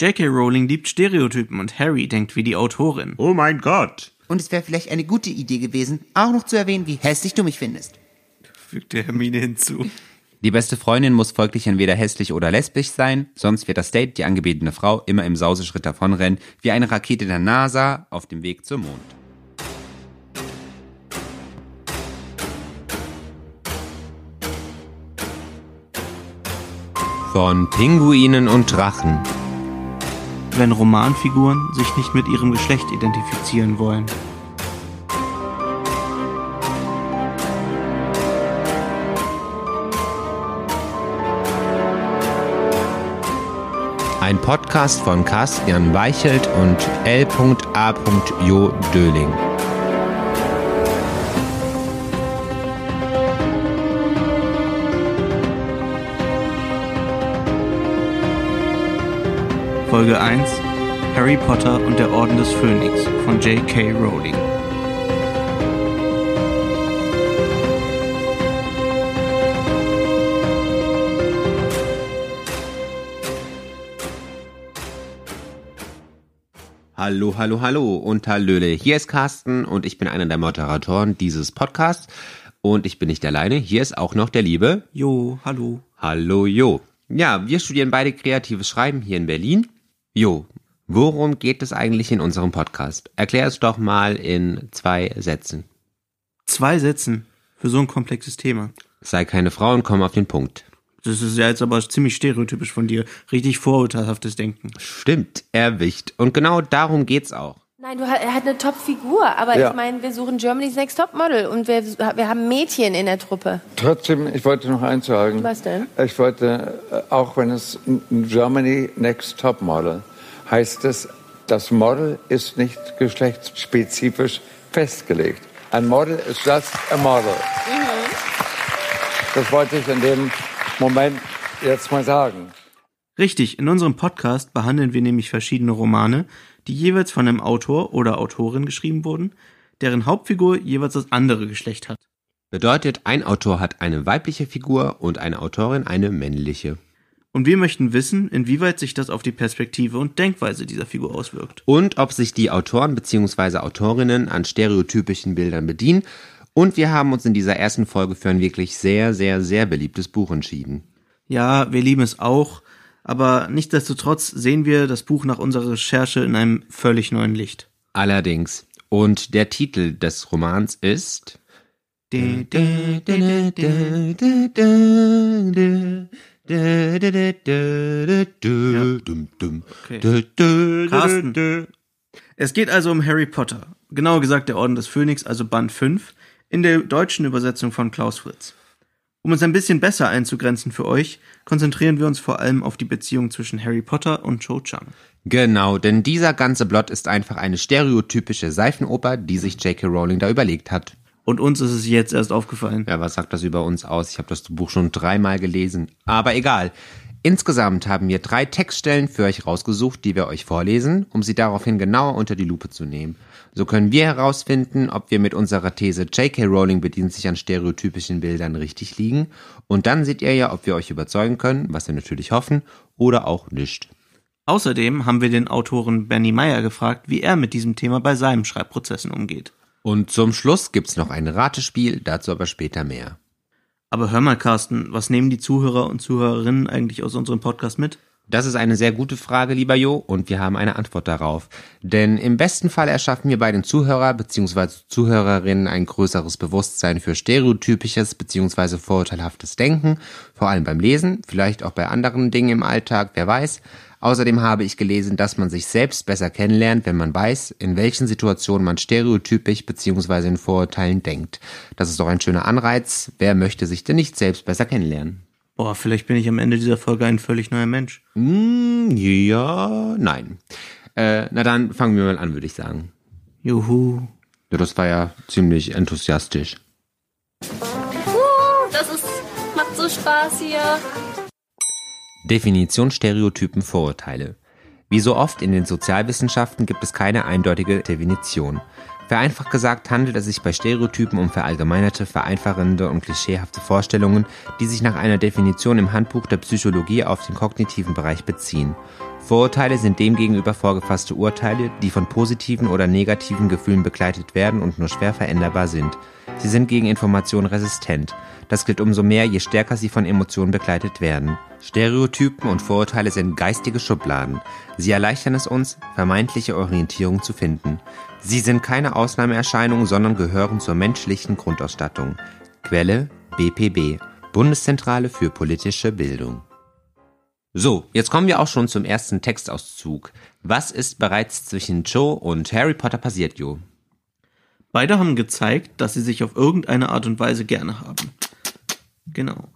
J.K. Rowling liebt Stereotypen und Harry denkt wie die Autorin. Oh mein Gott. Und es wäre vielleicht eine gute Idee gewesen, auch noch zu erwähnen, wie hässlich du mich findest. Fügte Hermine hinzu. Die beste Freundin muss folglich entweder hässlich oder lesbisch sein, sonst wird das Date, die angebetene Frau, immer im Sauseschritt davonrennen, wie eine Rakete der NASA auf dem Weg zum Mond. Von Pinguinen und Drachen. Wenn Romanfiguren sich nicht mit ihrem Geschlecht identifizieren wollen. Ein Podcast von Carsten Weichelt und L.A. Jo Döling. Folge 1 Harry Potter und der Orden des Phönix von J.K. Rowling. Hallo, hallo, hallo und Hallöle. Hier ist Carsten und ich bin einer der Moderatoren dieses Podcasts. Und ich bin nicht alleine. Hier ist auch noch der Liebe. Jo, hallo. Hallo, Jo. Ja, wir studieren beide kreatives Schreiben hier in Berlin. Jo, worum geht es eigentlich in unserem Podcast? Erklär es doch mal in zwei Sätzen. Zwei Sätzen für so ein komplexes Thema. Sei keine Frau und komm auf den Punkt. Das ist ja jetzt aber ziemlich stereotypisch von dir. Richtig vorurteilhaftes Denken. Stimmt, erwischt. Und genau darum geht's auch. Nein, du, er hat eine Top-Figur, aber Ja. ich meine, wir suchen Germany's Next Topmodel und wir, wir haben Mädchen in der Truppe. Trotzdem, ich wollte noch eins sagen. Was denn? Ich wollte, äh, auch wenn es Germany Next Top Model heißt es, das Model ist nicht geschlechtsspezifisch festgelegt. Ein Model ist just a model. Das wollte ich in dem Moment jetzt mal sagen. Richtig, in unserem Podcast behandeln wir nämlich verschiedene Romane, die jeweils von einem Autor oder Autorin geschrieben wurden, deren Hauptfigur jeweils das andere Geschlecht hat. Bedeutet, ein Autor hat eine weibliche Figur und eine Autorin eine männliche. Und wir möchten wissen, inwieweit sich das auf die Perspektive und Denkweise dieser Figur auswirkt. Und ob sich die Autoren bzw. Autorinnen an stereotypischen Bildern bedienen. Und wir haben uns in dieser ersten Folge für ein wirklich sehr, sehr, sehr beliebtes Buch entschieden. Ja, wir lieben es auch, aber nichtsdestotrotz sehen wir das Buch nach unserer Recherche in einem völlig neuen Licht. Allerdings. Und der Titel des Romans ist Carsten. Es geht also um Harry Potter. Genauer gesagt der Orden des Phönix, also Band 5, in der deutschen Übersetzung von Klaus Fritz. Um es ein bisschen besser einzugrenzen für euch, konzentrieren wir uns vor allem auf die Beziehung zwischen Harry Potter und Cho Chang. Genau, denn dieser ganze Plot ist einfach eine stereotypische Seifenoper, die sich J.K. Rowling da überlegt hat. Und uns ist es jetzt erst aufgefallen. Ja, was sagt das über uns aus? Ich habe das Buch schon dreimal gelesen. Aber egal. Insgesamt haben wir drei Textstellen für euch rausgesucht, die wir euch vorlesen, um sie daraufhin genauer unter die Lupe zu nehmen. So können wir herausfinden, ob wir mit unserer These J.K. Rowling bedient sich an stereotypischen Bildern richtig liegen. Und dann seht ihr ja, ob wir euch überzeugen können, was wir natürlich hoffen, oder auch nicht. Außerdem haben wir den Autoren Benny Meyer gefragt, wie er mit diesem Thema bei seinen Schreibprozessen umgeht. Und zum Schluss gibt's noch ein Ratespiel, dazu aber später mehr. Aber hör mal, Carsten, was nehmen die Zuhörer und Zuhörerinnen eigentlich aus unserem Podcast mit? Das ist eine sehr gute Frage, lieber Jo, und wir haben eine Antwort darauf. Denn im besten Fall erschaffen wir bei den Zuhörer bzw. Zuhörerinnen ein größeres Bewusstsein für stereotypisches bzw. vorurteilhaftes Denken, vor allem beim Lesen, vielleicht auch bei anderen Dingen im Alltag, wer weiß. Außerdem habe ich gelesen, dass man sich selbst besser kennenlernt, wenn man weiß, in welchen Situationen man stereotypisch bzw. in Vorurteilen denkt. Das ist doch ein schöner Anreiz. Wer möchte sich denn nicht selbst besser kennenlernen? Boah, vielleicht bin ich am Ende dieser Folge ein völlig neuer Mensch. Hm, ja, nein. Äh, na dann fangen wir mal an, würde ich sagen. Juhu. Ja, das war ja ziemlich enthusiastisch. Uh, das ist, macht so Spaß hier. Definition Stereotypen Vorurteile. Wie so oft in den Sozialwissenschaften gibt es keine eindeutige Definition. Vereinfacht gesagt handelt es sich bei Stereotypen um verallgemeinerte, vereinfachende und klischeehafte Vorstellungen, die sich nach einer Definition im Handbuch der Psychologie auf den kognitiven Bereich beziehen. Vorurteile sind demgegenüber vorgefasste Urteile, die von positiven oder negativen Gefühlen begleitet werden und nur schwer veränderbar sind. Sie sind gegen Informationen resistent. Das gilt umso mehr, je stärker sie von Emotionen begleitet werden. Stereotypen und Vorurteile sind geistige Schubladen. Sie erleichtern es uns, vermeintliche Orientierung zu finden. Sie sind keine Ausnahmeerscheinung, sondern gehören zur menschlichen Grundausstattung. Quelle BPB, Bundeszentrale für politische Bildung. So, jetzt kommen wir auch schon zum ersten Textauszug. Was ist bereits zwischen Joe und Harry Potter passiert, Jo? Beide haben gezeigt, dass sie sich auf irgendeine Art und Weise gerne haben. Genau.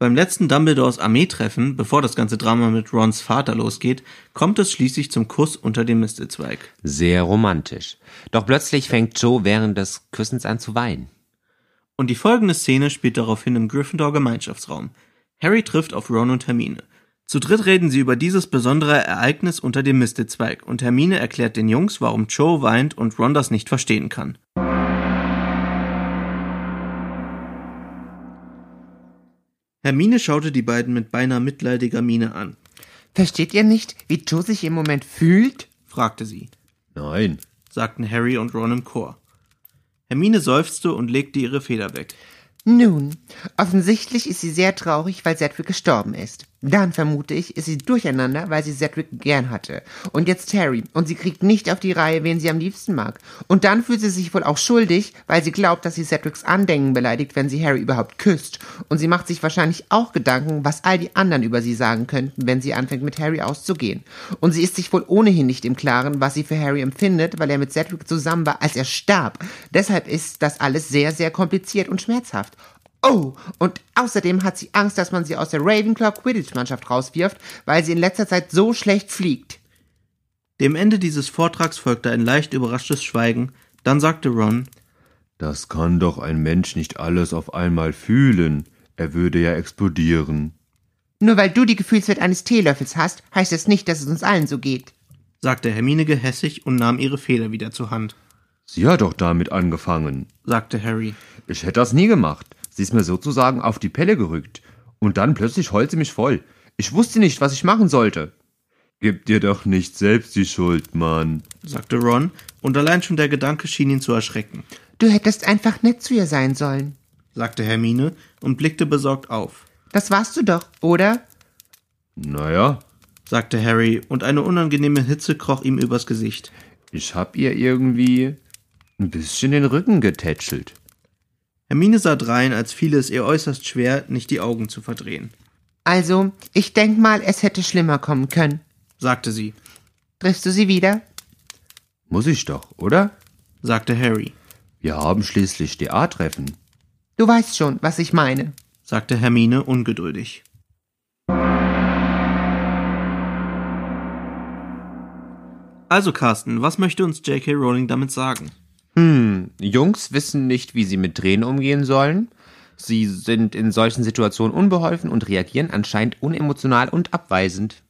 Beim letzten Dumbledores Armeetreffen, bevor das ganze Drama mit Rons Vater losgeht, kommt es schließlich zum Kuss unter dem Mistelzweig. Sehr romantisch. Doch plötzlich fängt Joe während des Küssens an zu weinen. Und die folgende Szene spielt daraufhin im Gryffindor Gemeinschaftsraum. Harry trifft auf Ron und Hermine. Zu dritt reden sie über dieses besondere Ereignis unter dem Mistelzweig und Hermine erklärt den Jungs, warum Joe weint und Ron das nicht verstehen kann. Hermine schaute die beiden mit beinahe mitleidiger Miene an. Versteht ihr nicht, wie Joe sich im Moment fühlt? fragte sie, Nein. sagten Harry und Ron im Chor. Hermine seufzte und legte ihre Feder weg. Nun, offensichtlich ist sie sehr traurig, weil Cedric gestorben ist. Dann vermute ich, ist sie durcheinander, weil sie Cedric gern hatte. Und jetzt Harry. Und sie kriegt nicht auf die Reihe, wen sie am liebsten mag. Und dann fühlt sie sich wohl auch schuldig, weil sie glaubt, dass sie Cedrics Andenken beleidigt, wenn sie Harry überhaupt küsst. Und sie macht sich wahrscheinlich auch Gedanken, was all die anderen über sie sagen könnten, wenn sie anfängt mit Harry auszugehen. Und sie ist sich wohl ohnehin nicht im Klaren, was sie für Harry empfindet, weil er mit Cedric zusammen war, als er starb. Deshalb ist das alles sehr, sehr kompliziert und schmerzhaft. Oh, und außerdem hat sie Angst, dass man sie aus der Ravenclaw Quidditch-Mannschaft rauswirft, weil sie in letzter Zeit so schlecht fliegt. Dem Ende dieses Vortrags folgte ein leicht überraschtes Schweigen, dann sagte Ron, Das kann doch ein Mensch nicht alles auf einmal fühlen. Er würde ja explodieren. Nur weil du die Gefühlswelt eines Teelöffels hast, heißt es nicht, dass es uns allen so geht. sagte Hermine gehässig und nahm ihre Feder wieder zur Hand, Sie hat doch damit angefangen. sagte Harry. Ich hätte das nie gemacht. Sie ist mir sozusagen auf die Pelle gerückt. Und dann plötzlich heult sie mich voll. Ich wusste nicht, was ich machen sollte. Gib dir doch nicht selbst die Schuld, Mann. sagte Ron, und allein schon der Gedanke schien ihn zu erschrecken, Du hättest einfach nett zu ihr sein sollen. sagte Hermine und blickte besorgt auf, Das warst du doch, oder? Naja, sagte Harry, und eine unangenehme Hitze kroch ihm übers Gesicht. ich hab ihr irgendwie ein bisschen den Rücken getätschelt. Hermine sah drein, als fiele es ihr äußerst schwer, nicht die Augen zu verdrehen, Also, ich denk mal, es hätte schlimmer kommen können. sagte sie, Triffst du sie wieder? Muss ich doch, oder? sagte Harry, Wir haben schließlich DA-Treffen. Du weißt schon, was ich meine. sagte Hermine ungeduldig. Also Carsten, was möchte uns J.K. Rowling damit sagen? Jungs wissen nicht, wie sie mit Tränen umgehen sollen. Sie sind in solchen Situationen unbeholfen und reagieren anscheinend unemotional und abweisend.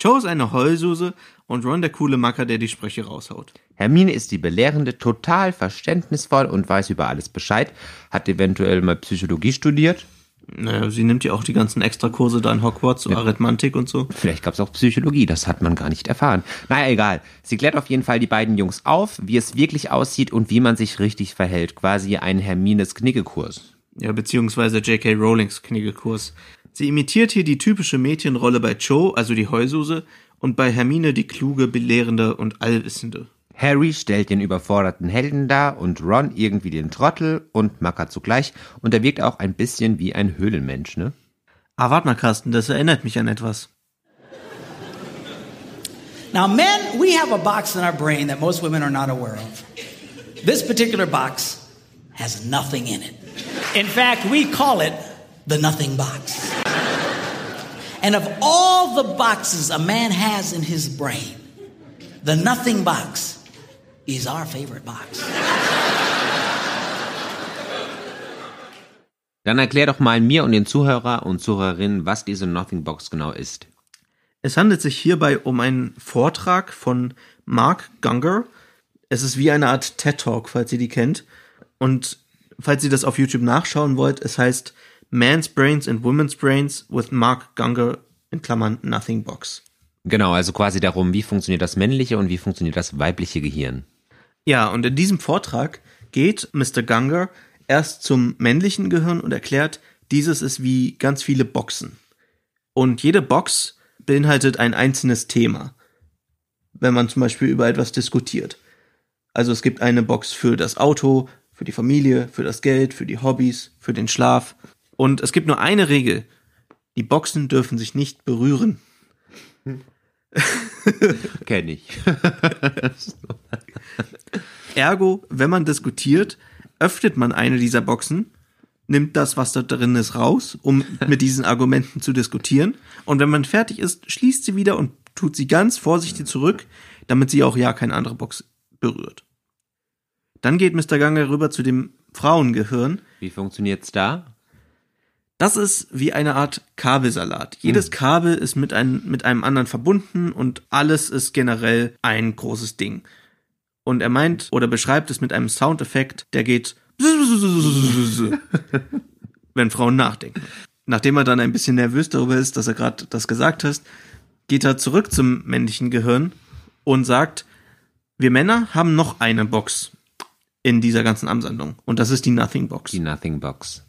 Joe ist eine Heulsuse und Ron der coole Macker, der die Sprüche raushaut. Hermine ist die Belehrende, total verständnisvoll und weiß über alles Bescheid, hat eventuell mal Psychologie studiert. Naja, sie nimmt ja auch die ganzen Extrakurse da in Hogwarts, so Arithmantik und so. Vielleicht gab es auch Psychologie, das hat man gar nicht erfahren. Naja, egal. Sie klärt auf jeden Fall die beiden Jungs auf, wie es wirklich aussieht und wie man sich richtig verhält. Quasi ein Hermines Knickekurs. Ja, beziehungsweise J.K. Rowlings Kniggekurs. Sie imitiert hier die typische Mädchenrolle bei Joe, also die Heulsuse, und bei Hermine die kluge, belehrende und allwissende. Harry stellt den überforderten Helden dar und Ron irgendwie den Trottel und Macker zugleich und er wirkt auch ein bisschen wie ein Höhlenmensch, ne? Ah, warte mal, Carsten, das erinnert mich an etwas. Now, men, we have a box in our brain that most women are not aware of. This particular box has nothing in it. In fact, we call it the nothing box. And of all the boxes a man has in his brain, the nothing box is our favorite box. Dann erklär doch mal mir und den Zuhörer und Zuhörerinnen, was diese Nothing Box genau ist. Es handelt sich hierbei um einen Vortrag von Mark Gunger. Es ist wie eine Art TED Talk, falls ihr die kennt. Und falls ihr das auf YouTube nachschauen wollt, es heißt Man's Brains and Women's Brains with Mark Gunger in Klammern Nothing Box. Genau, also quasi darum, wie funktioniert das männliche und wie funktioniert das weibliche Gehirn. Ja, und in diesem Vortrag geht Mr. Gunger erst zum männlichen Gehirn und erklärt, dieses ist wie ganz viele Boxen. Und jede Box beinhaltet ein einzelnes Thema, wenn man zum Beispiel über etwas diskutiert. Also es gibt eine Box für das Auto, für die Familie, für das Geld, für die Hobbys, für den Schlaf. Und es gibt nur eine Regel. Die Boxen dürfen sich nicht berühren. Kenn ich. Ergo, wenn man diskutiert, öffnet man eine dieser Boxen, nimmt das, was da drin ist, raus, um mit diesen Argumenten zu diskutieren. Und wenn man fertig ist, schließt sie wieder und tut sie ganz vorsichtig zurück, damit sie auch ja keine andere Box berührt. Dann geht Mr. Ganger rüber zu dem Frauengehirn. Wie funktioniert's da? Das ist wie eine Art Kabelsalat. Jedes Kabel ist mit, ein, mit einem anderen verbunden und alles ist generell ein großes Ding. Und er meint oder beschreibt es mit einem Soundeffekt, der geht, wenn Frauen nachdenken. Nachdem er dann ein bisschen nervös darüber ist, dass er gerade das gesagt hat, geht er zurück zum männlichen Gehirn und sagt, wir Männer haben noch eine Box in dieser ganzen Ansammlung. Und das ist die Nothing Box. Die Nothing Box.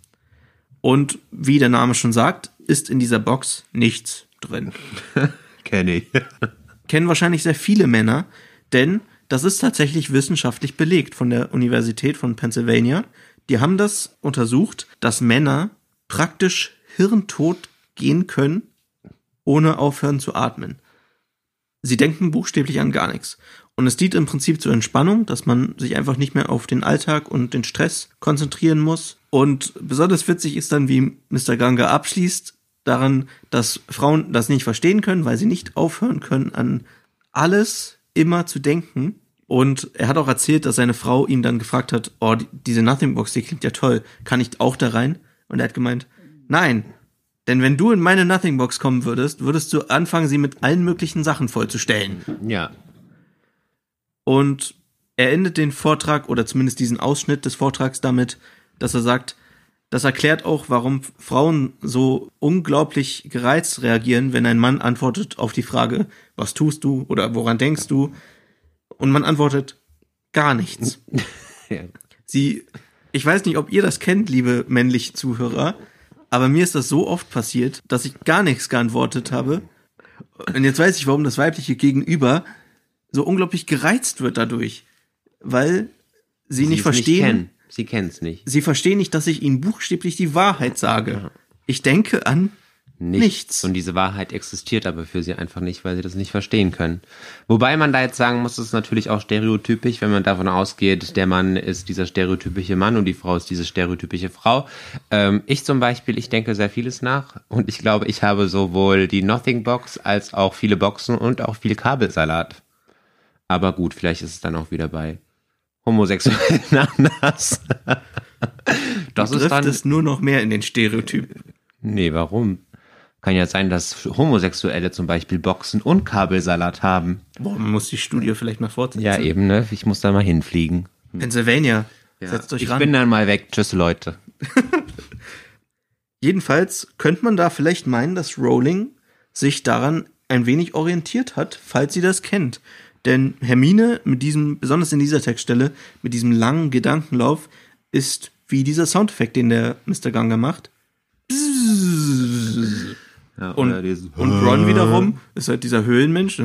Und wie der Name schon sagt, ist in dieser Box nichts drin. Kenn ich. Kennen wahrscheinlich sehr viele Männer, denn das ist tatsächlich wissenschaftlich belegt von der Universität von Pennsylvania. Die haben das untersucht, dass Männer praktisch hirntot gehen können, ohne aufhören zu atmen. Sie denken buchstäblich an gar nichts. Und es dient im Prinzip zur Entspannung, dass man sich einfach nicht mehr auf den Alltag und den Stress konzentrieren muss. Und besonders witzig ist dann, wie Mr. Ganga abschließt, daran, dass Frauen das nicht verstehen können, weil sie nicht aufhören können, an alles immer zu denken. Und er hat auch erzählt, dass seine Frau ihm dann gefragt hat, oh, die- diese Nothing Box, die klingt ja toll, kann ich auch da rein? Und er hat gemeint, nein, denn wenn du in meine Nothing Box kommen würdest, würdest du anfangen, sie mit allen möglichen Sachen vollzustellen. Ja. Und er endet den Vortrag oder zumindest diesen Ausschnitt des Vortrags damit, dass er sagt, das erklärt auch, warum Frauen so unglaublich gereizt reagieren, wenn ein Mann antwortet auf die Frage, was tust du oder woran denkst du? Und man antwortet gar nichts. ja. Sie, ich weiß nicht, ob ihr das kennt, liebe männliche Zuhörer, aber mir ist das so oft passiert, dass ich gar nichts geantwortet habe. Und jetzt weiß ich, warum das weibliche Gegenüber so unglaublich gereizt wird dadurch. Weil sie, nicht es verstehen, kennen. Sie kennt's nicht. sie verstehen nicht, dass ich ihnen buchstäblich die Wahrheit sage. Ich denke an nichts. Und diese Wahrheit existiert aber für sie einfach nicht, weil sie das nicht verstehen können. Wobei man da jetzt sagen muss, es ist natürlich auch stereotypisch, wenn man davon ausgeht, der Mann ist dieser stereotypische Mann und die Frau ist diese stereotypische Frau. Ähm, ich zum Beispiel, ich denke sehr vieles nach und ich glaube, ich habe sowohl die Nothing Box als auch viele Boxen und auch viel Kabelsalat. Aber gut, vielleicht ist es dann auch wieder bei Homosexuellen anders. das ist trifft dann es nur noch mehr in den Stereotyp. Nee, warum? Kann ja sein, dass Homosexuelle zum Beispiel Boxen und Kabelsalat haben. Boah, man muss die Studie vielleicht mal fortsetzen. Ja, eben, ne? Ich muss da mal hinfliegen. Pennsylvania. Setzt euch ich ran. bin dann mal weg. Tschüss, Leute. Jedenfalls könnte man da vielleicht meinen, dass Rowling sich daran ein wenig orientiert hat, falls sie das kennt. Denn Hermine mit diesem, besonders in dieser Textstelle, mit diesem langen Gedankenlauf, ist wie dieser Soundeffekt, den der Mr. Ganger macht. Ja, Und, und Ron wiederum ist halt dieser Höhlenmensch.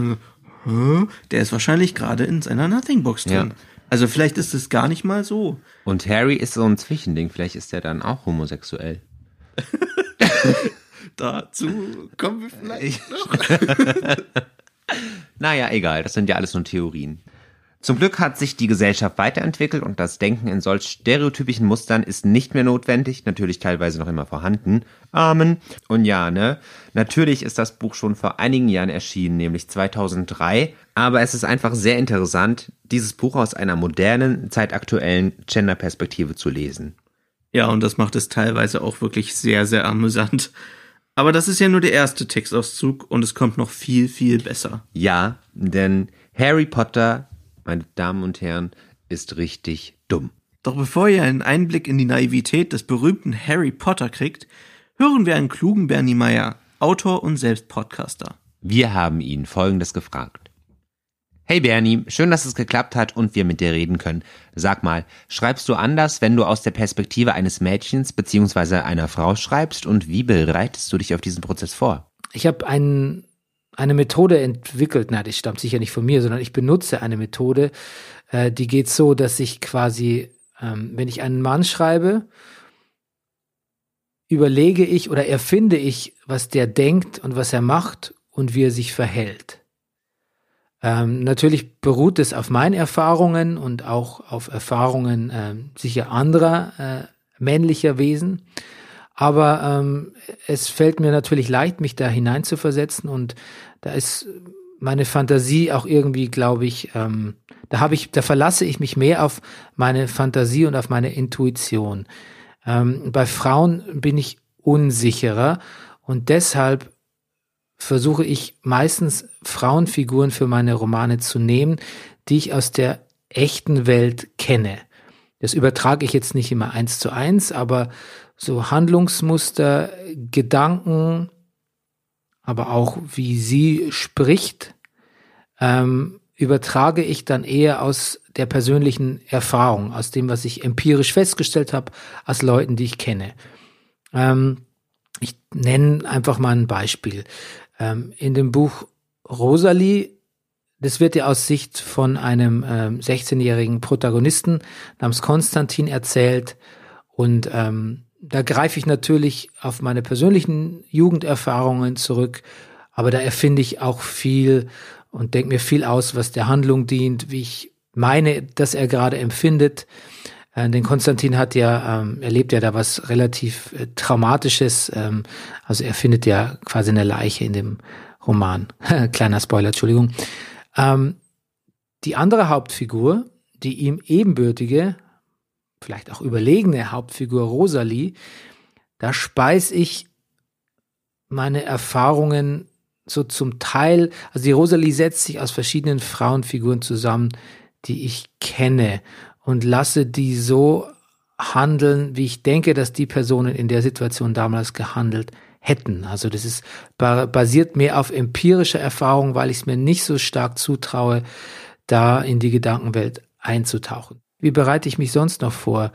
Der ist wahrscheinlich gerade in seiner Nothing Box drin. Ja. Also vielleicht ist es gar nicht mal so. Und Harry ist so ein Zwischending. Vielleicht ist er dann auch homosexuell. Dazu kommen wir vielleicht. Naja, egal. Das sind ja alles nur Theorien. Zum Glück hat sich die Gesellschaft weiterentwickelt und das Denken in solch stereotypischen Mustern ist nicht mehr notwendig, natürlich teilweise noch immer vorhanden. Amen. Und ja, ne? Natürlich ist das Buch schon vor einigen Jahren erschienen, nämlich 2003, aber es ist einfach sehr interessant, dieses Buch aus einer modernen, zeitaktuellen Genderperspektive zu lesen. Ja, und das macht es teilweise auch wirklich sehr, sehr amüsant. Aber das ist ja nur der erste Textauszug und es kommt noch viel, viel besser. Ja, denn Harry Potter meine Damen und Herren, ist richtig dumm. Doch bevor ihr einen Einblick in die Naivität des berühmten Harry Potter kriegt, hören wir einen klugen Bernie Meyer, Autor und selbst Podcaster. Wir haben ihn Folgendes gefragt. Hey Bernie, schön, dass es geklappt hat und wir mit dir reden können. Sag mal, schreibst du anders, wenn du aus der Perspektive eines Mädchens bzw. einer Frau schreibst und wie bereitest du dich auf diesen Prozess vor? Ich habe ein, eine Methode entwickelt, na, das stammt sicher nicht von mir, sondern ich benutze eine Methode, äh, die geht so, dass ich quasi, ähm, wenn ich einen Mann schreibe, überlege ich oder erfinde ich, was der denkt und was er macht und wie er sich verhält. Ähm, natürlich beruht es auf meinen Erfahrungen und auch auf Erfahrungen äh, sicher anderer äh, männlicher Wesen. Aber ähm, es fällt mir natürlich leicht, mich da hineinzuversetzen und da ist meine Fantasie auch irgendwie, glaube ich, ähm, da habe ich, da verlasse ich mich mehr auf meine Fantasie und auf meine Intuition. Ähm, bei Frauen bin ich unsicherer und deshalb versuche ich meistens Frauenfiguren für meine Romane zu nehmen, die ich aus der echten Welt kenne. Das übertrage ich jetzt nicht immer eins zu eins, aber so Handlungsmuster, Gedanken, aber auch wie sie spricht, ähm, übertrage ich dann eher aus der persönlichen Erfahrung, aus dem, was ich empirisch festgestellt habe, aus Leuten, die ich kenne. Ähm, ich nenne einfach mal ein Beispiel. Ähm, in dem Buch Rosalie, das wird ja aus Sicht von einem ähm, 16-jährigen Protagonisten namens Konstantin erzählt. Und ähm, da greife ich natürlich auf meine persönlichen Jugenderfahrungen zurück, aber da erfinde ich auch viel und denke mir viel aus, was der Handlung dient, wie ich meine, dass er gerade empfindet. Äh, denn Konstantin hat ja, ähm, erlebt ja da was relativ äh, Traumatisches. Ähm, also er findet ja quasi eine Leiche in dem Roman. Kleiner Spoiler, Entschuldigung. Ähm, die andere Hauptfigur, die ihm ebenbürtige, vielleicht auch überlegene Hauptfigur Rosalie, da speis ich meine Erfahrungen so zum Teil, also die Rosalie setzt sich aus verschiedenen Frauenfiguren zusammen, die ich kenne und lasse die so handeln, wie ich denke, dass die Personen in der Situation damals gehandelt hätten. Also das ist basiert mehr auf empirischer Erfahrung, weil ich es mir nicht so stark zutraue, da in die Gedankenwelt einzutauchen. Wie bereite ich mich sonst noch vor?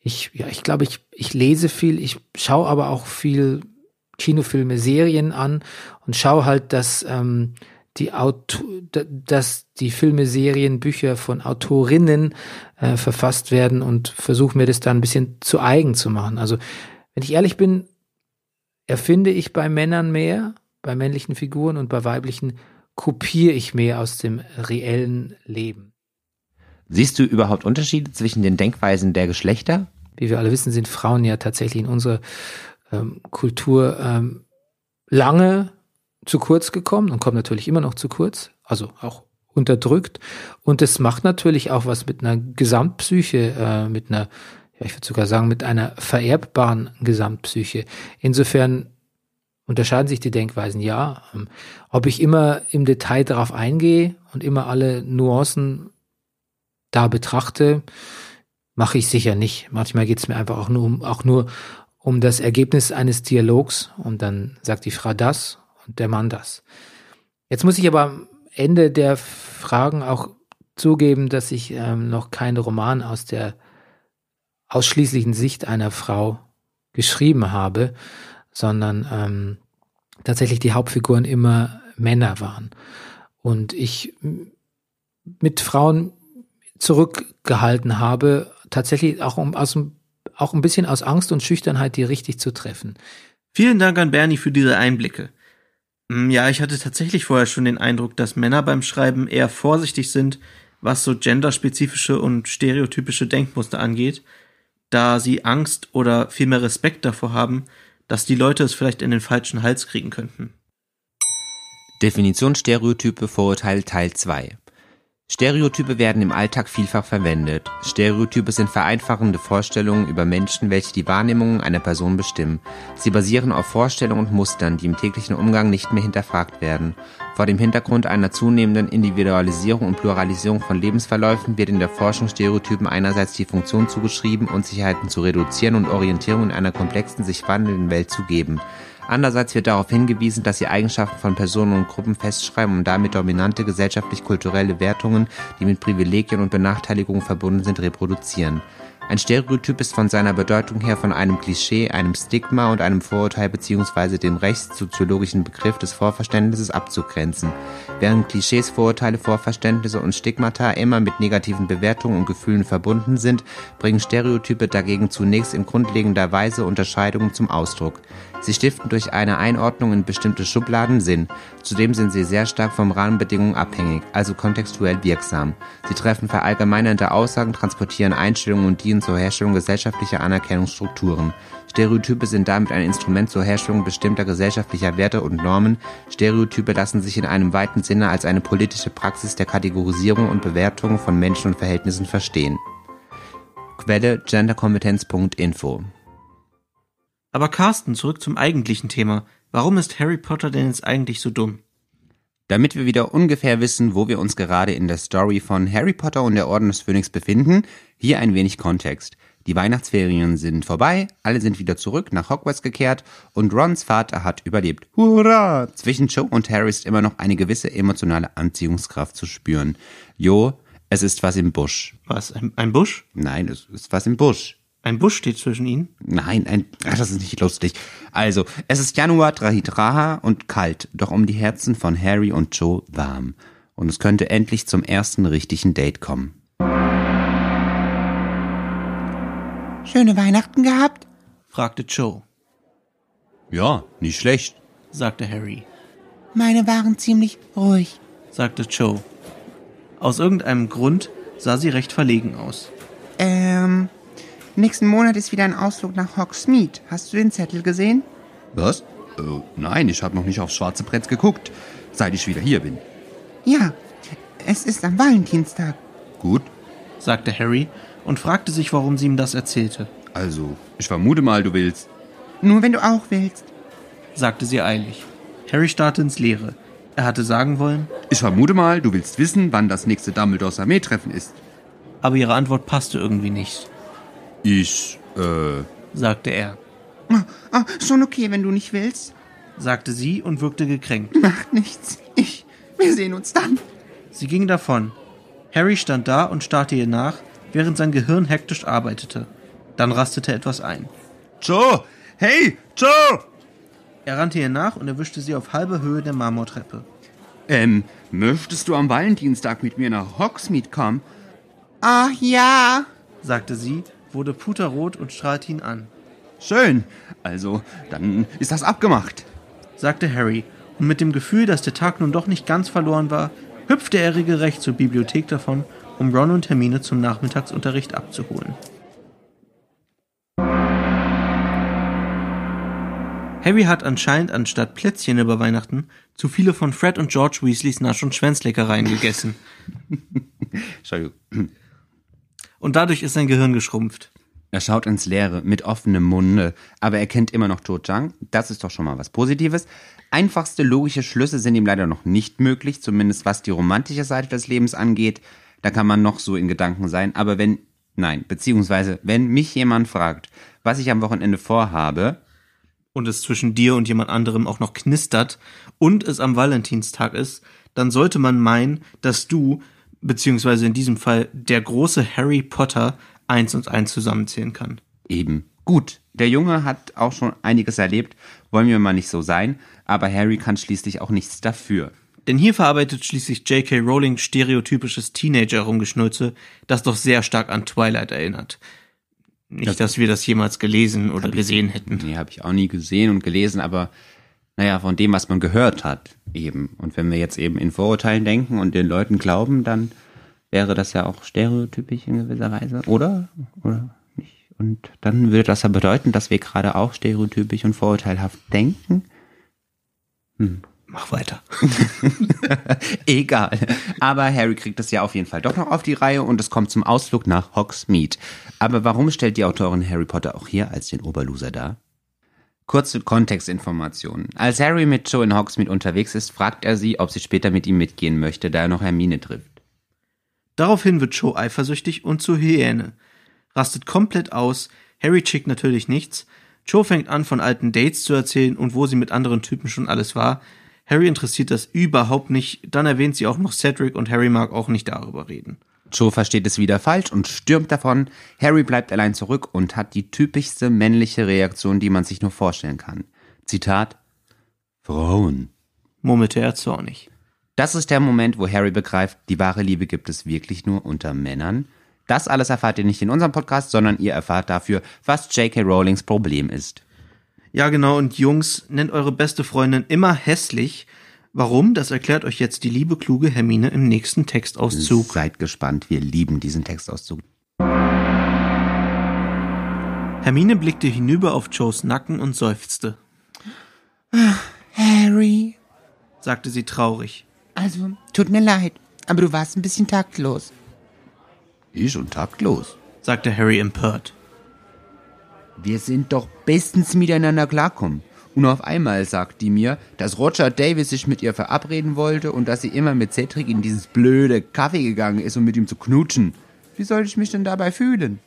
Ich, ja, ich glaube, ich, ich lese viel, ich schaue aber auch viel Kinofilme, Serien an und schaue halt, dass ähm, die Auto dass die Filme, Serien, Bücher von Autorinnen äh, verfasst werden und versuche mir das dann ein bisschen zu eigen zu machen. Also, wenn ich ehrlich bin, erfinde ich bei Männern mehr, bei männlichen Figuren und bei weiblichen kopiere ich mehr aus dem reellen Leben. Siehst du überhaupt Unterschiede zwischen den Denkweisen der Geschlechter? Wie wir alle wissen, sind Frauen ja tatsächlich in unserer ähm, Kultur ähm, lange zu kurz gekommen und kommt natürlich immer noch zu kurz, also auch unterdrückt. Und es macht natürlich auch was mit einer Gesamtpsyche, äh, mit einer, ja, ich würde sogar sagen, mit einer vererbbaren Gesamtpsyche. Insofern unterscheiden sich die Denkweisen, ja. Ähm, ob ich immer im Detail darauf eingehe und immer alle Nuancen da betrachte, mache ich sicher nicht. Manchmal geht es mir einfach auch nur um, auch nur um das Ergebnis eines Dialogs und dann sagt die Frau das und der Mann das. Jetzt muss ich aber am Ende der Fragen auch zugeben, dass ich ähm, noch keinen Roman aus der ausschließlichen Sicht einer Frau geschrieben habe, sondern ähm, tatsächlich die Hauptfiguren immer Männer waren. Und ich mit Frauen zurückgehalten habe, tatsächlich auch um aus auch ein bisschen aus Angst und Schüchternheit, die richtig zu treffen. Vielen Dank an Bernie für diese Einblicke. Mm, ja, ich hatte tatsächlich vorher schon den Eindruck, dass Männer beim Schreiben eher vorsichtig sind, was so genderspezifische und stereotypische Denkmuster angeht, da sie Angst oder vielmehr Respekt davor haben, dass die Leute es vielleicht in den falschen Hals kriegen könnten. Definition Stereotype Vorurteil Teil 2 Stereotype werden im Alltag vielfach verwendet. Stereotype sind vereinfachende Vorstellungen über Menschen, welche die Wahrnehmungen einer Person bestimmen. Sie basieren auf Vorstellungen und Mustern, die im täglichen Umgang nicht mehr hinterfragt werden. Vor dem Hintergrund einer zunehmenden Individualisierung und Pluralisierung von Lebensverläufen wird in der Forschung Stereotypen einerseits die Funktion zugeschrieben, Unsicherheiten zu reduzieren und Orientierung in einer komplexen, sich wandelnden Welt zu geben. Andererseits wird darauf hingewiesen, dass sie Eigenschaften von Personen und Gruppen festschreiben und damit dominante gesellschaftlich-kulturelle Wertungen, die mit Privilegien und Benachteiligungen verbunden sind, reproduzieren. Ein Stereotyp ist von seiner Bedeutung her von einem Klischee, einem Stigma und einem Vorurteil bzw. dem rechtssoziologischen Begriff des Vorverständnisses abzugrenzen. Während Klischees, Vorurteile, Vorverständnisse und Stigmata immer mit negativen Bewertungen und Gefühlen verbunden sind, bringen Stereotype dagegen zunächst in grundlegender Weise Unterscheidungen zum Ausdruck. Sie stiften durch eine Einordnung in bestimmte Schubladen Sinn. Zudem sind sie sehr stark von Rahmenbedingungen abhängig, also kontextuell wirksam. Sie treffen verallgemeinernde Aussagen, transportieren Einstellungen und dienen zur Herstellung gesellschaftlicher Anerkennungsstrukturen. Stereotype sind damit ein Instrument zur Herstellung bestimmter gesellschaftlicher Werte und Normen. Stereotype lassen sich in einem weiten Sinne als eine politische Praxis der Kategorisierung und Bewertung von Menschen und Verhältnissen verstehen. Quelle genderkompetenz.info Aber Carsten, zurück zum eigentlichen Thema. Warum ist Harry Potter denn jetzt eigentlich so dumm? Damit wir wieder ungefähr wissen, wo wir uns gerade in der Story von Harry Potter und der Orden des Phönix befinden, hier ein wenig Kontext. Die Weihnachtsferien sind vorbei, alle sind wieder zurück nach Hogwarts gekehrt und Rons Vater hat überlebt. Hurra! Zwischen Joe und Harry ist immer noch eine gewisse emotionale Anziehungskraft zu spüren. Jo, es ist was im Busch. Was, ein, ein Busch? Nein, es ist was im Busch. Ein Busch steht zwischen ihnen? Nein, ein, ach, das ist nicht lustig. Also, es ist Januar Drahidraha und kalt, doch um die Herzen von Harry und Joe warm. Und es könnte endlich zum ersten richtigen Date kommen. Schöne Weihnachten gehabt? fragte Joe, Ja, nicht schlecht. sagte Harry, Meine waren ziemlich ruhig. sagte Joe. Aus irgendeinem Grund sah sie recht verlegen aus. Ähm, nächsten Monat ist wieder ein Ausflug nach Hogsmeade. Hast du den Zettel gesehen? Was? Äh, nein, ich habe noch nicht aufs schwarze Brett geguckt, seit ich wieder hier bin. Ja, es ist am Valentinstag. Gut, sagte Harry und fragte sich, warum sie ihm das erzählte, also ich vermute mal, du willst. Nur wenn du auch willst. sagte sie eilig. Harry starrte ins Leere. Er hatte sagen wollen, Ich vermute mal, du willst wissen, wann das nächste Dumbledores Armeetreffen ist. aber ihre Antwort passte irgendwie nicht, Ich, äh, sagte er, Ah, schon okay, wenn du nicht willst. sagte sie und wirkte gekränkt. Macht nichts. Ich. Wir sehen uns dann. Sie ging davon. Harry stand da und starrte ihr nach, während sein Gehirn hektisch arbeitete. Dann rastete etwas ein. Joe! Hey, Joe! Er rannte ihr nach und erwischte sie auf halber Höhe der Marmortreppe. Ähm, möchtest du am Valentinstag mit mir nach Hogsmeade kommen? Ah, ja. sagte sie, wurde puterrot und strahlte ihn an. Schön. Also, dann ist das abgemacht. sagte Harry, und mit dem Gefühl, dass der Tag nun doch nicht ganz verloren war, hüpfte er regelrecht zur Bibliothek davon, um Ron und Hermine zum Nachmittagsunterricht abzuholen. Harry hat anscheinend anstatt Plätzchen über Weihnachten zu viele von Fred und George Weasleys Nasch- und Schwänzleckereien gegessen. Entschuldigung. Und dadurch ist sein Gehirn geschrumpft. Er schaut ins Leere mit offenem Munde, aber er kennt immer noch To Chang. Das ist doch schon mal was Positives. Einfachste logische Schlüsse sind ihm leider noch nicht möglich, zumindest was die romantische Seite des Lebens angeht. Da kann man noch so in Gedanken sein, aber wenn, nein, beziehungsweise wenn mich jemand fragt, was ich am Wochenende vorhabe, und es zwischen dir und jemand anderem auch noch knistert und es am Valentinstag ist, dann sollte man meinen, dass du, beziehungsweise in diesem Fall der große Harry Potter, eins und eins zusammenzählen kann. Eben. Gut, der Junge hat auch schon einiges erlebt, wollen wir mal nicht so sein, aber Harry kann schließlich auch nichts dafür. Denn hier verarbeitet schließlich J.K. Rowling stereotypisches Teenager-Rumgeschnulze, das doch sehr stark an Twilight erinnert. Nicht, dass wir das jemals gelesen oder gesehen hätten. Nee, habe ich auch nie gesehen und gelesen, aber naja, von dem, was man gehört hat, eben. Und wenn wir jetzt eben in Vorurteilen denken und den Leuten glauben, dann wäre das ja auch stereotypisch in gewisser Weise, oder? Oder nicht? Und dann würde das ja bedeuten, dass wir gerade auch stereotypisch und vorurteilhaft denken. Mach weiter. Egal. Aber Harry kriegt es ja auf jeden Fall doch noch auf die Reihe und es kommt zum Ausflug nach Hogsmeade. Aber warum stellt die Autorin Harry Potter auch hier als den Oberloser dar? Kurze Kontextinformationen. Als Harry mit Joe in Hogsmeade unterwegs ist, fragt er sie, ob sie später mit ihm mitgehen möchte, da er noch Hermine trifft. Daraufhin wird Joe eifersüchtig und zur Hyäne. Rastet komplett aus, Harry chickt natürlich nichts. Joe fängt an, von alten Dates zu erzählen und wo sie mit anderen Typen schon alles war. Harry interessiert das überhaupt nicht, dann erwähnt sie auch noch Cedric und Harry mag auch nicht darüber reden. Joe versteht es wieder falsch und stürmt davon. Harry bleibt allein zurück und hat die typischste männliche Reaktion, die man sich nur vorstellen kann. Zitat Frauen. murmelte er zornig. Das ist der Moment, wo Harry begreift, die wahre Liebe gibt es wirklich nur unter Männern. Das alles erfahrt ihr nicht in unserem Podcast, sondern ihr erfahrt dafür, was J.K. Rowlings Problem ist. Ja, genau, und Jungs, nennt eure beste Freundin immer hässlich. Warum? Das erklärt euch jetzt die liebe, kluge Hermine im nächsten Textauszug. Seid gespannt, wir lieben diesen Textauszug. Hermine blickte hinüber auf Joes Nacken und seufzte, Harry, sagte sie traurig. also, tut mir leid, aber du warst ein bisschen taktlos. Ich und taktlos. sagte Harry empört. Wir sind doch bestens miteinander klarkommen. Und auf einmal sagt die mir, dass Roger Davis sich mit ihr verabreden wollte und dass sie immer mit Cedric in dieses blöde Kaffee gegangen ist, um mit ihm zu knutschen. Wie soll ich mich denn dabei fühlen?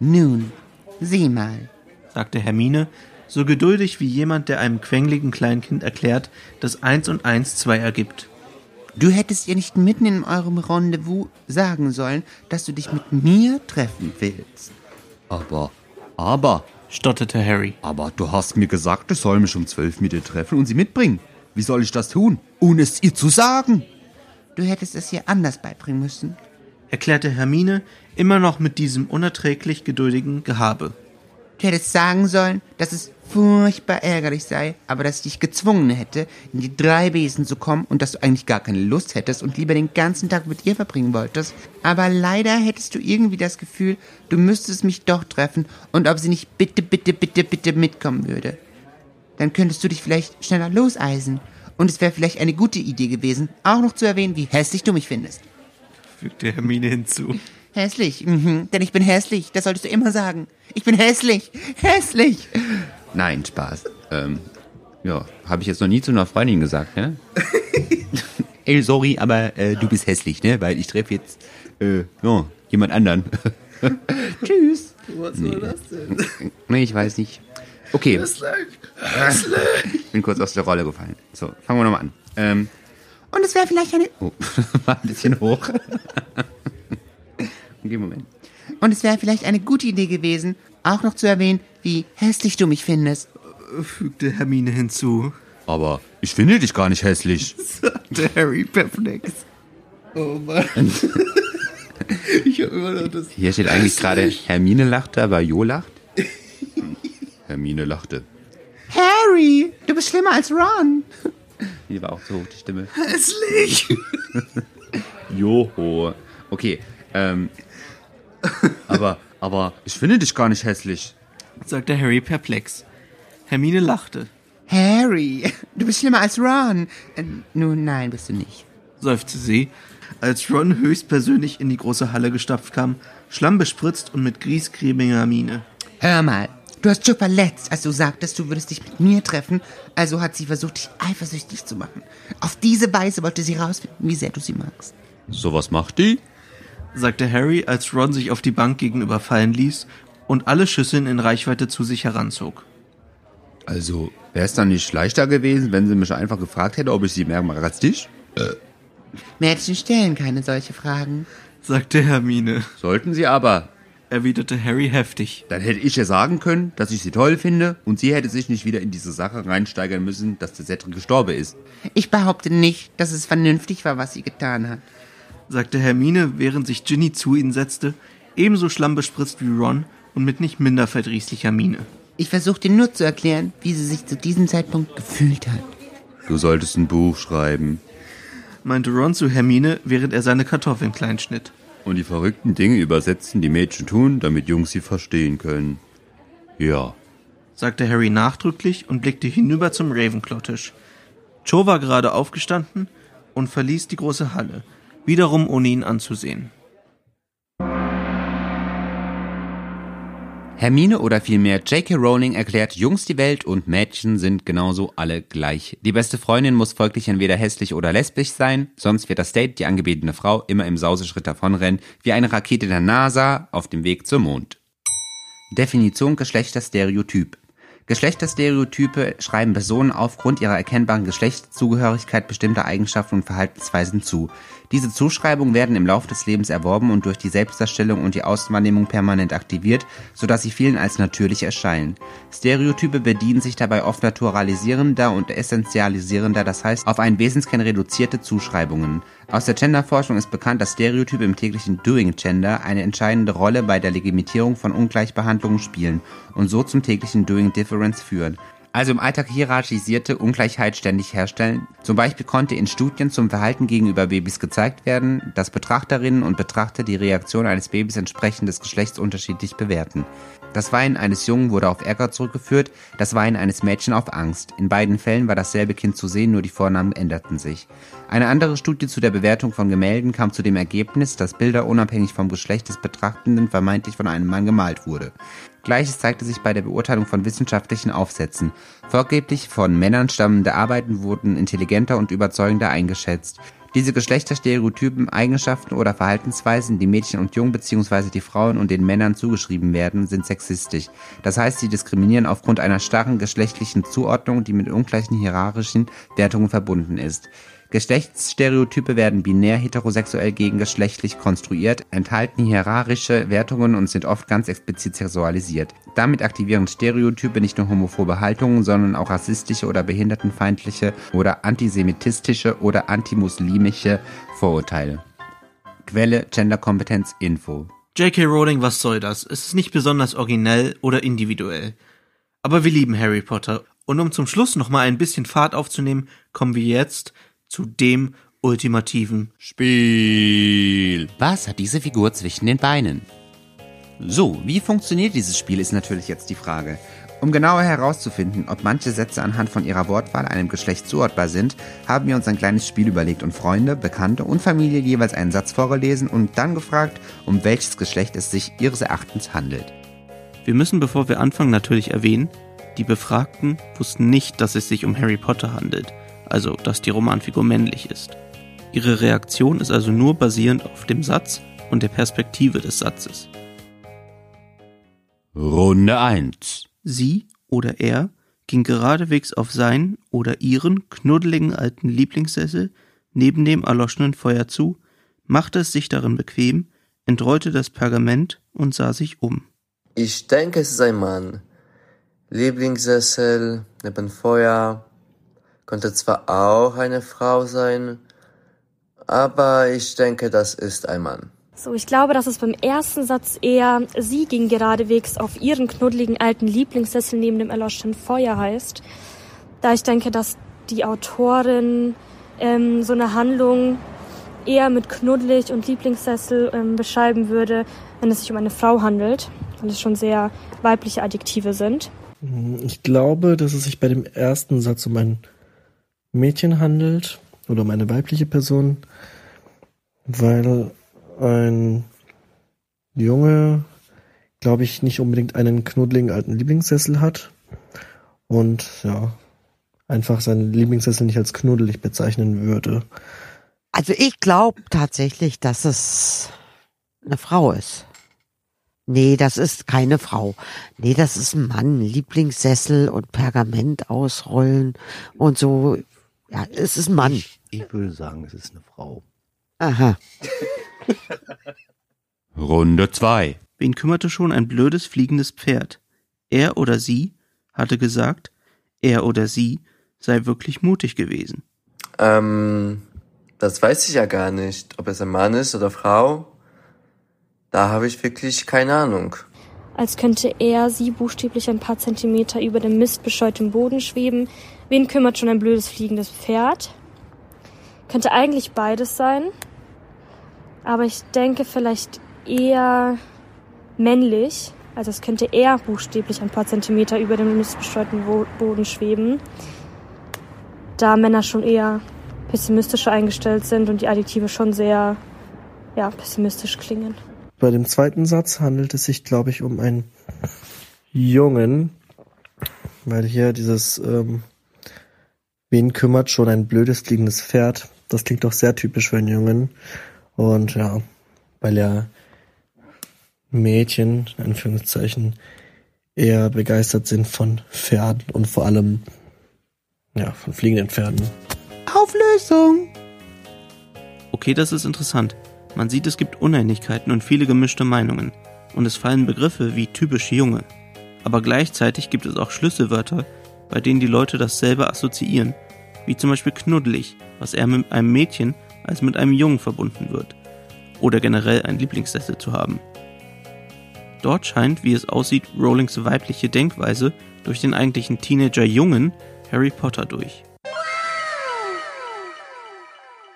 Nun, sieh mal. sagte Hermine, so geduldig wie jemand, der einem quengligen Kleinkind erklärt, dass eins und eins zwei ergibt. Du hättest ihr nicht mitten in eurem Rendezvous sagen sollen, dass du dich mit mir treffen willst. Aber, aber, stotterte Harry. aber du hast mir gesagt, ich soll mich um zwölf mit dir treffen und sie mitbringen. Wie soll ich das tun, ohne es ihr zu sagen? Du hättest es ihr anders beibringen müssen. erklärte Hermine, immer noch mit diesem unerträglich geduldigen Gehabe. Du hättest sagen sollen, dass es furchtbar ärgerlich sei, aber dass ich dich gezwungen hätte, in die drei Besen zu kommen und dass du eigentlich gar keine Lust hättest und lieber den ganzen Tag mit ihr verbringen wolltest. Aber leider hättest du irgendwie das Gefühl, du müsstest mich doch treffen und ob sie nicht bitte, bitte, bitte, bitte mitkommen würde. Dann könntest du dich vielleicht schneller loseisen. Und es wäre vielleicht eine gute Idee gewesen, auch noch zu erwähnen, wie hässlich du mich findest. fügte Hermine hinzu. Hässlich, mhm, denn ich bin hässlich, das solltest du immer sagen. Ich bin hässlich, hässlich. Nein, Spaß. Ähm, ja, habe ich jetzt noch nie zu einer Freundin gesagt, ne? Ey, sorry, aber äh, du bist hässlich, ne? Weil ich treffe jetzt, äh, ja, jemand anderen. Tschüss. Was nee. war das denn? Nee, ich weiß nicht. Okay. Ich bin kurz aus der Rolle gefallen. So, fangen wir nochmal an. Ähm, Und es wäre vielleicht eine, oh, war ein bisschen hoch. Okay, Moment. und es wäre vielleicht eine gute Idee gewesen, auch noch zu erwähnen, wie hässlich du mich findest. fügte Hermine hinzu. Aber ich finde dich gar nicht hässlich. sagte Harry perplex. Oh Mann. ich habe immer noch das. Hier steht eigentlich gerade Hermine lachte, aber Jo lacht. Hermine lachte. Harry, du bist schlimmer als Ron. Die war auch so hoch, die Stimme. Hässlich! Joho. Okay, ähm, Aber, aber ich finde dich gar nicht hässlich. sagte Harry perplex. Hermine lachte, Harry, du bist schlimmer als Ron. Äh, nun, nein, bist du nicht. seufzte sie, als Ron höchstpersönlich in die große Halle gestapft kam, schlammbespritzt und mit griesgrämiger Miene. Hör mal, du hast Joe verletzt, als du sagtest, du würdest dich mit mir treffen. Also hat sie versucht, dich eifersüchtig zu machen. Auf diese Weise wollte sie rausfinden, wie sehr du sie magst. Sowas macht die? Sagte Harry, als Ron sich auf die Bank gegenüber fallen ließ und alle Schüsseln in Reichweite zu sich heranzog. also, wäre es dann nicht leichter gewesen, wenn sie mich einfach gefragt hätte, ob ich sie mag als dich? Mädchen stellen keine solche Fragen. sagte Hermine, Sollten sie aber. erwiderte Harry heftig. Dann hätte ich ja sagen können, dass ich sie toll finde und sie hätte sich nicht wieder in diese Sache reinsteigern müssen, dass der Cedric gestorben ist. Ich behaupte nicht, dass es vernünftig war, was sie getan hat. Sagte Hermine, während sich Ginny zu ihnen setzte, ebenso schlammbespritzt wie Ron und mit nicht minder verdrießlicher Miene. Ich versuchte nur zu erklären, wie sie sich zu diesem Zeitpunkt gefühlt hat. Du solltest ein Buch schreiben meinte Ron zu Hermine, während er seine Kartoffeln klein schnitt. und die verrückten Dinge übersetzen, die Mädchen tun, damit Jungs sie verstehen können. Ja, sagte Harry nachdrücklich und blickte hinüber zum Ravenclaw-Tisch. Cho war gerade aufgestanden und verließ die große Halle, wiederum ohne ihn anzusehen. Hermine oder vielmehr J.K. Rowling erklärt Jungs die Welt und Mädchen sind genauso alle gleich. Die beste Freundin muss folglich entweder hässlich oder lesbisch sein, sonst wird das Date, die angebetene Frau, immer im Sauseschritt davonrennen, wie eine Rakete der NASA auf dem Weg zum Mond. Definition Geschlechterstereotyp. Geschlechterstereotype schreiben Personen aufgrund ihrer erkennbaren Geschlechtszugehörigkeit bestimmte Eigenschaften und Verhaltensweisen zu. Diese Zuschreibungen werden im Laufe des Lebens erworben und durch die Selbstdarstellung und die Außenwahrnehmung permanent aktiviert, sodass sie vielen als natürlich erscheinen. Stereotype bedienen sich dabei oft naturalisierender und essentialisierender, das heißt auf einen Wesenskern reduzierte Zuschreibungen. Aus der Genderforschung ist bekannt, dass Stereotype im täglichen Doing Gender eine entscheidende Rolle bei der Legitimierung von Ungleichbehandlungen spielen und so zum täglichen Doing Difference führen also im Alltag hierarchisierte Ungleichheit ständig herstellen. Zum Beispiel konnte in Studien zum Verhalten gegenüber Babys gezeigt werden, dass Betrachterinnen und Betrachter die Reaktion eines Babys entsprechend des Geschlechts unterschiedlich bewerten. Das Weinen eines Jungen wurde auf Ärger zurückgeführt, das Weinen eines Mädchen auf Angst. In beiden Fällen war dasselbe Kind zu sehen, nur die Vornamen änderten sich. Eine andere Studie zu der Bewertung von Gemälden kam zu dem Ergebnis, dass Bilder unabhängig vom Geschlecht des Betrachtenden vermeintlich von einem Mann gemalt wurde. Gleiches zeigte sich bei der Beurteilung von wissenschaftlichen Aufsätzen. Vorgeblich von Männern stammende Arbeiten wurden intelligenter und überzeugender eingeschätzt. Diese Geschlechterstereotypen, Eigenschaften oder Verhaltensweisen, die Mädchen und Jungen bzw. die Frauen und den Männern zugeschrieben werden, sind sexistisch. Das heißt, sie diskriminieren aufgrund einer starren geschlechtlichen Zuordnung, die mit ungleichen hierarchischen Wertungen verbunden ist. Geschlechtsstereotype werden binär heterosexuell gegengeschlechtlich konstruiert, enthalten hierarchische Wertungen und sind oft ganz explizit sexualisiert. Damit aktivieren Stereotype nicht nur homophobe Haltungen, sondern auch rassistische oder behindertenfeindliche oder antisemitistische oder antimuslimische Vorurteile. Quelle Genderkompetenz Info. J.K. Rowling, was soll das? Es ist nicht besonders originell oder individuell. Aber wir lieben Harry Potter. Und um zum Schluss nochmal ein bisschen Fahrt aufzunehmen, kommen wir jetzt zu dem ultimativen Spiel. Was hat diese Figur zwischen den Beinen? So, wie funktioniert dieses Spiel ist natürlich jetzt die Frage. Um genauer herauszufinden, ob manche Sätze anhand von ihrer Wortwahl einem Geschlecht zuordbar sind, haben wir uns ein kleines Spiel überlegt und Freunde, Bekannte und Familie jeweils einen Satz vorgelesen und dann gefragt, um welches Geschlecht es sich ihres Erachtens handelt. Wir müssen, bevor wir anfangen, natürlich erwähnen, die Befragten wussten nicht, dass es sich um Harry Potter handelt also dass die Romanfigur männlich ist. Ihre Reaktion ist also nur basierend auf dem Satz und der Perspektive des Satzes. Runde 1. Sie oder er ging geradewegs auf seinen oder ihren knuddeligen alten Lieblingssessel neben dem erloschenen Feuer zu, machte es sich darin bequem, entrollte das Pergament und sah sich um. Ich denke, es ist ein Mann. Lieblingssessel, neben Feuer, könnte zwar auch eine Frau sein, aber ich denke, das ist ein Mann. So, ich glaube, dass es beim ersten Satz eher sie ging geradewegs auf ihren knuddeligen alten Lieblingssessel neben dem erloschenen Feuer heißt. Da ich denke, dass die Autorin ähm, so eine Handlung eher mit knuddelig und Lieblingssessel ähm, beschreiben würde, wenn es sich um eine Frau handelt, weil es schon sehr weibliche Adjektive sind. Ich glaube, dass es sich bei dem ersten Satz um ein Mädchen handelt oder um eine weibliche Person, weil ein Junge, glaube ich, nicht unbedingt einen knuddeligen alten Lieblingssessel hat und ja, einfach seinen Lieblingssessel nicht als knuddelig bezeichnen würde. Also ich glaube tatsächlich, dass es eine Frau ist. Nee, das ist keine Frau. Nee, das ist ein Mann. Lieblingssessel und Pergament ausrollen und so. Ja, es ist ein Mann. Ich, ich würde sagen, es ist eine Frau. Aha. Runde 2. Wen kümmerte schon ein blödes fliegendes Pferd? Er oder sie hatte gesagt, er oder sie sei wirklich mutig gewesen. Ähm, das weiß ich ja gar nicht, ob es ein Mann ist oder Frau. Da habe ich wirklich keine Ahnung. Als könnte er sie buchstäblich ein paar Zentimeter über dem mistbescheutem Boden schweben, Wen kümmert schon ein blödes fliegendes Pferd? Könnte eigentlich beides sein. Aber ich denke vielleicht eher männlich. Also es könnte eher buchstäblich ein paar Zentimeter über dem missbestreuten Boden schweben. da Männer schon eher pessimistischer eingestellt sind und die Adjektive schon sehr ja, pessimistisch klingen. Bei dem zweiten Satz handelt es sich, glaube ich, um einen Jungen, weil hier dieses ähm, Wen kümmert schon ein blödes fliegendes Pferd? Das klingt doch sehr typisch für einen Jungen. Und ja, weil ja Mädchen, in Anführungszeichen, eher begeistert sind von Pferden und vor allem ja, von fliegenden Pferden. Auflösung! Okay, das ist interessant. Man sieht, es gibt Uneinigkeiten und viele gemischte Meinungen. Und es fallen Begriffe wie typisch Junge. Aber gleichzeitig gibt es auch Schlüsselwörter, bei denen die Leute dasselbe assoziieren. Wie zum Beispiel knuddelig, was eher mit einem Mädchen als mit einem Jungen verbunden wird. Oder generell ein Lieblingssessel zu haben. Dort scheint, wie es aussieht, Rowlings weibliche Denkweise durch den eigentlichen Teenager-Jungen Harry Potter durch.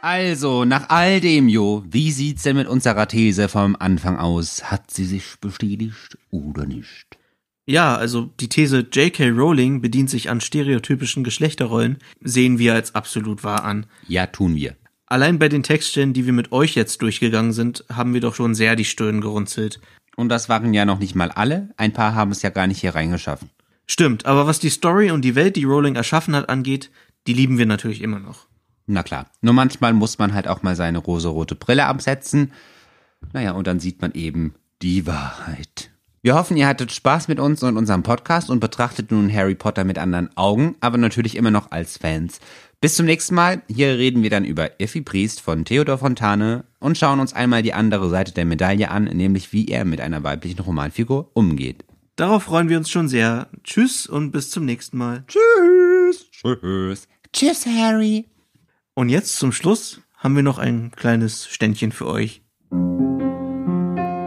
Also, nach all dem, Jo, wie sieht's denn mit unserer These vom Anfang aus? Hat sie sich bestätigt oder nicht? Ja, also die These J.K. Rowling bedient sich an stereotypischen Geschlechterrollen, sehen wir als absolut wahr an. Ja, tun wir. Allein bei den Textstellen, die wir mit euch jetzt durchgegangen sind, haben wir doch schon sehr die Stirn gerunzelt. Und das waren ja noch nicht mal alle. Ein paar haben es ja gar nicht hier reingeschaffen. Stimmt, aber was die Story und die Welt, die Rowling erschaffen hat, angeht, die lieben wir natürlich immer noch. Na klar. Nur manchmal muss man halt auch mal seine rosarote Brille absetzen. Naja, und dann sieht man eben die Wahrheit. Wir hoffen, ihr hattet Spaß mit uns und unserem Podcast und betrachtet nun Harry Potter mit anderen Augen, aber natürlich immer noch als Fans. Bis zum nächsten Mal. Hier reden wir dann über Effi Priest von Theodor Fontane und schauen uns einmal die andere Seite der Medaille an, nämlich wie er mit einer weiblichen Romanfigur umgeht. Darauf freuen wir uns schon sehr. Tschüss und bis zum nächsten Mal. Tschüss. Tschüss. Tschüss, Harry. Und jetzt zum Schluss haben wir noch ein kleines Ständchen für euch.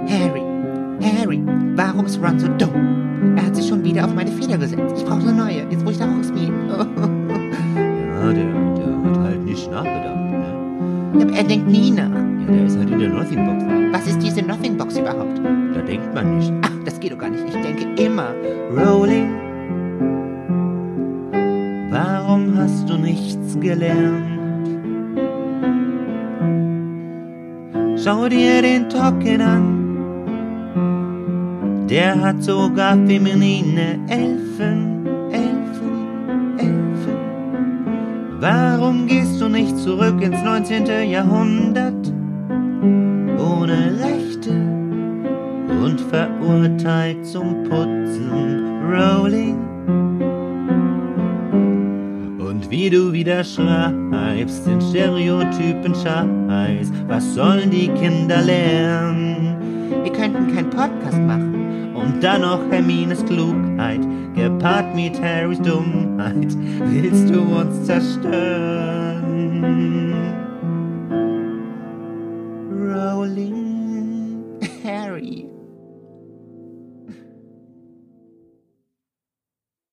Harry, Harry, warum ist Ron so dumm? Er hat sich schon wieder auf meine Feder gesetzt. Ich brauche eine neue, jetzt wo ich da raus bin. Ja, der, der hat halt nicht nachgedacht, ne? Er denkt nie nach. Ja, der ist halt in der Nothing Box. Was ist diese Nothing Box überhaupt? Da denkt man nicht. Ach, das geht doch gar nicht. Ich denke immer. Rolling. Warum hast du nichts gelernt? Schau dir den Tocken an. Der hat sogar feminine Elfen, Elfen, Elfen. Warum gehst du nicht zurück ins 19. Jahrhundert? Ohne Rechte und verurteilt zum Putzen, Rolling. Und wie du wieder schreibst, den Stereotypen Scheiß, was sollen die Kinder lernen? Wir könnten keinen Podcast machen. Und dann noch Hermines Klugheit, gepaart mit Harrys Dummheit, willst du uns zerstören?